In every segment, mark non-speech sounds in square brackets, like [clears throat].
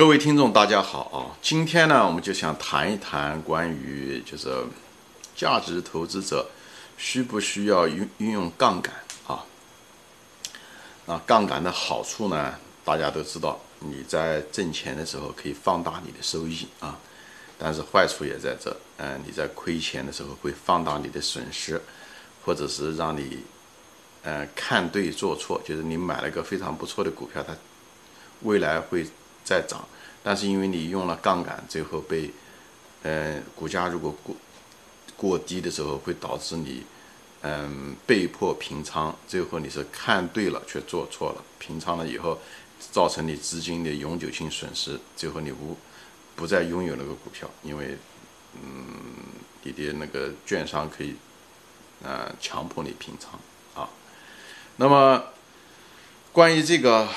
各位听众，大家好啊！今天呢，我们就想谈一谈关于就是价值投资者需不需要运运用杠杆啊？那杠杆的好处呢，大家都知道，你在挣钱的时候可以放大你的收益啊，但是坏处也在这，嗯，你在亏钱的时候会放大你的损失，或者是让你嗯看对做错，就是你买了个非常不错的股票，它未来会。在涨，但是因为你用了杠杆，最后被，嗯，股价如果过过低的时候，会导致你，嗯，被迫平仓。最后你是看对了却做错了，平仓了以后，造成你资金的永久性损失。最后你无不再拥有那个股票，因为，嗯，你的那个券商可以，呃，强迫你平仓啊。那么，关于这个。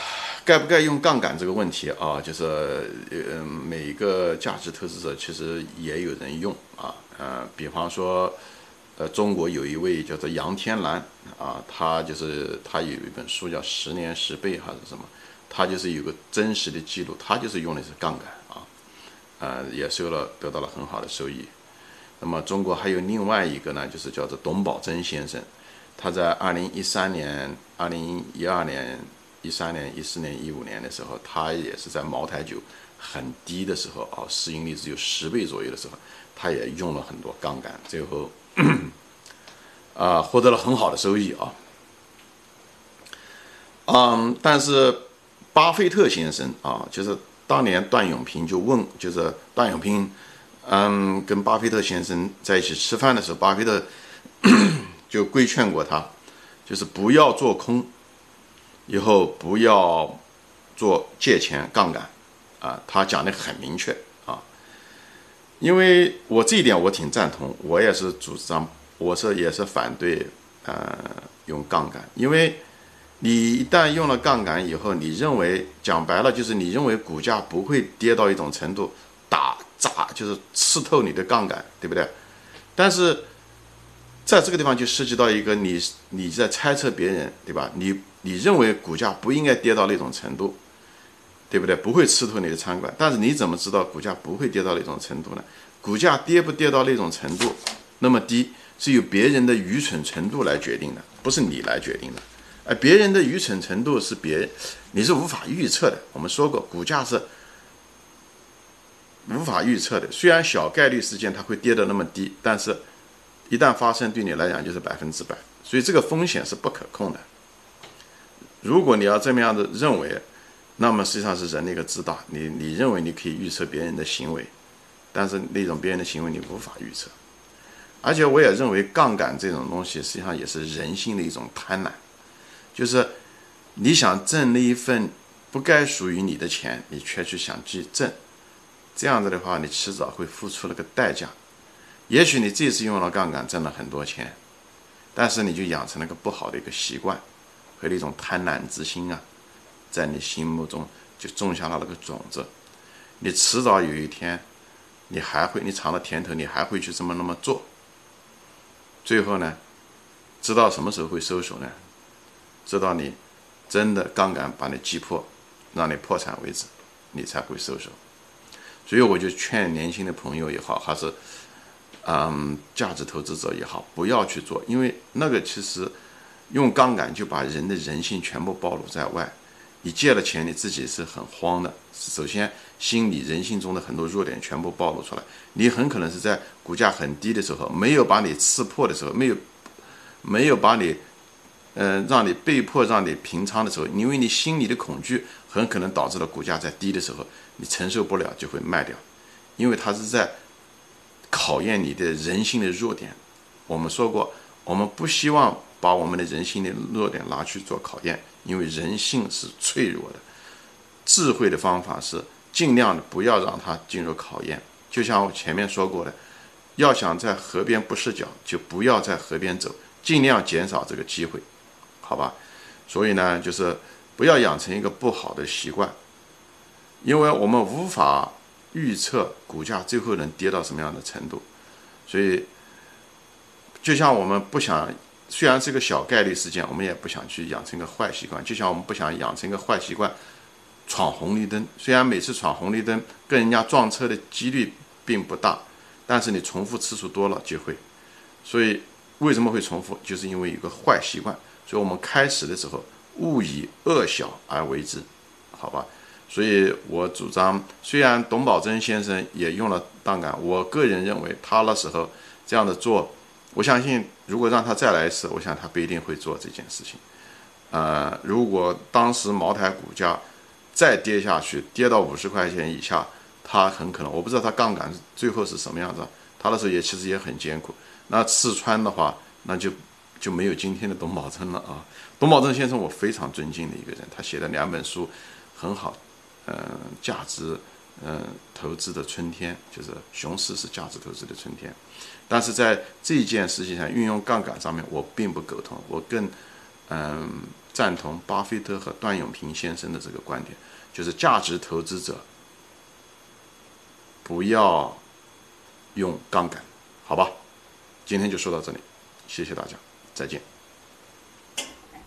该不该用杠杆这个问题啊，就是呃，每个价值投资者其实也有人用啊，呃，比方说，呃，中国有一位叫做杨天蓝啊，他就是他有一本书叫《十年十倍》还是什么，他就是有个真实的记录，他就是用的是杠杆啊，呃，也收了得到了很好的收益。那么中国还有另外一个呢，就是叫做董宝珍先生，他在二零一三年、二零一二年。一三年、一四年、一五年的时候，他也是在茅台酒很低的时候啊，市盈率只有十倍左右的时候，他也用了很多杠杆，最后 [clears throat] 啊获得了很好的收益啊。嗯，但是巴菲特先生啊，就是当年段永平就问，就是段永平嗯跟巴菲特先生在一起吃饭的时候，巴菲特 [coughs] 就规劝过他，就是不要做空。以后不要做借钱杠杆，啊，他讲的很明确啊，因为我这一点我挺赞同，我也是主张，我是也是反对，呃，用杠杆，因为你一旦用了杠杆以后，你认为讲白了就是你认为股价不会跌到一种程度，打砸就是刺透你的杠杆，对不对？但是在这个地方就涉及到一个你你在猜测别人，对吧？你。你认为股价不应该跌到那种程度，对不对？不会吃透你的餐馆，但是你怎么知道股价不会跌到那种程度呢？股价跌不跌到那种程度，那么低是由别人的愚蠢程度来决定的，不是你来决定的。而别人的愚蠢程度是别，你是无法预测的。我们说过，股价是无法预测的。虽然小概率事件它会跌得那么低，但是一旦发生，对你来讲就是百分之百，所以这个风险是不可控的。如果你要这么样的认为，那么实际上是人的一个自大。你你认为你可以预测别人的行为，但是那种别人的行为你无法预测。而且我也认为杠杆这种东西实际上也是人性的一种贪婪，就是你想挣那一份不该属于你的钱，你却去想去挣，这样子的话，你迟早会付出那个代价。也许你这次用了杠杆挣了很多钱，但是你就养成了个不好的一个习惯。和一种贪婪之心啊，在你心目中就种下了那个种子，你迟早有一天，你还会，你尝了甜头，你还会去这么那么做。最后呢，知道什么时候会收手呢？知道你真的杠杆把你击破，让你破产为止，你才会收手。所以我就劝年轻的朋友也好，还是嗯价值投资者也好，不要去做，因为那个其实。用杠杆就把人的人性全部暴露在外，你借了钱，你自己是很慌的。首先，心理人性中的很多弱点全部暴露出来。你很可能是在股价很低的时候，没有把你刺破的时候，没有，没有把你，嗯，让你被迫让你平仓的时候，因为你心里的恐惧，很可能导致了股价在低的时候，你承受不了就会卖掉，因为它是在考验你的人性的弱点。我们说过，我们不希望。把我们的人性的弱点拿去做考验，因为人性是脆弱的。智慧的方法是尽量的不要让它进入考验。就像我前面说过的，要想在河边不湿脚，就不要在河边走，尽量减少这个机会，好吧？所以呢，就是不要养成一个不好的习惯，因为我们无法预测股价最后能跌到什么样的程度，所以就像我们不想。虽然是个小概率事件，我们也不想去养成一个坏习惯。就像我们不想养成一个坏习惯，闯红绿灯。虽然每次闯红绿灯跟人家撞车的几率并不大，但是你重复次数多了就会。所以为什么会重复？就是因为有个坏习惯。所以我们开始的时候勿以恶小而为之，好吧？所以我主张，虽然董宝珍先生也用了杠杆，我个人认为他那时候这样的做，我相信如果让他再来一次，我想他不一定会做这件事情。呃，如果当时茅台股价再跌下去，跌到五十块钱以下，他很可能，我不知道他杠杆最后是什么样子。他那时候也其实也很艰苦。那刺穿的话，那就就没有今天的董宝珍了啊。董宝珍先生，我非常尊敬的一个人，他写的两本书很好，嗯，价值，嗯，投资的春天，就是熊市是价值投资的春天。但是在这件事情上运用杠杆上面，我并不苟同，我更，嗯。赞同巴菲特和段永平先生的这个观点，就是价值投资者不要用杠杆，好吧？今天就说到这里，谢谢大家，再见。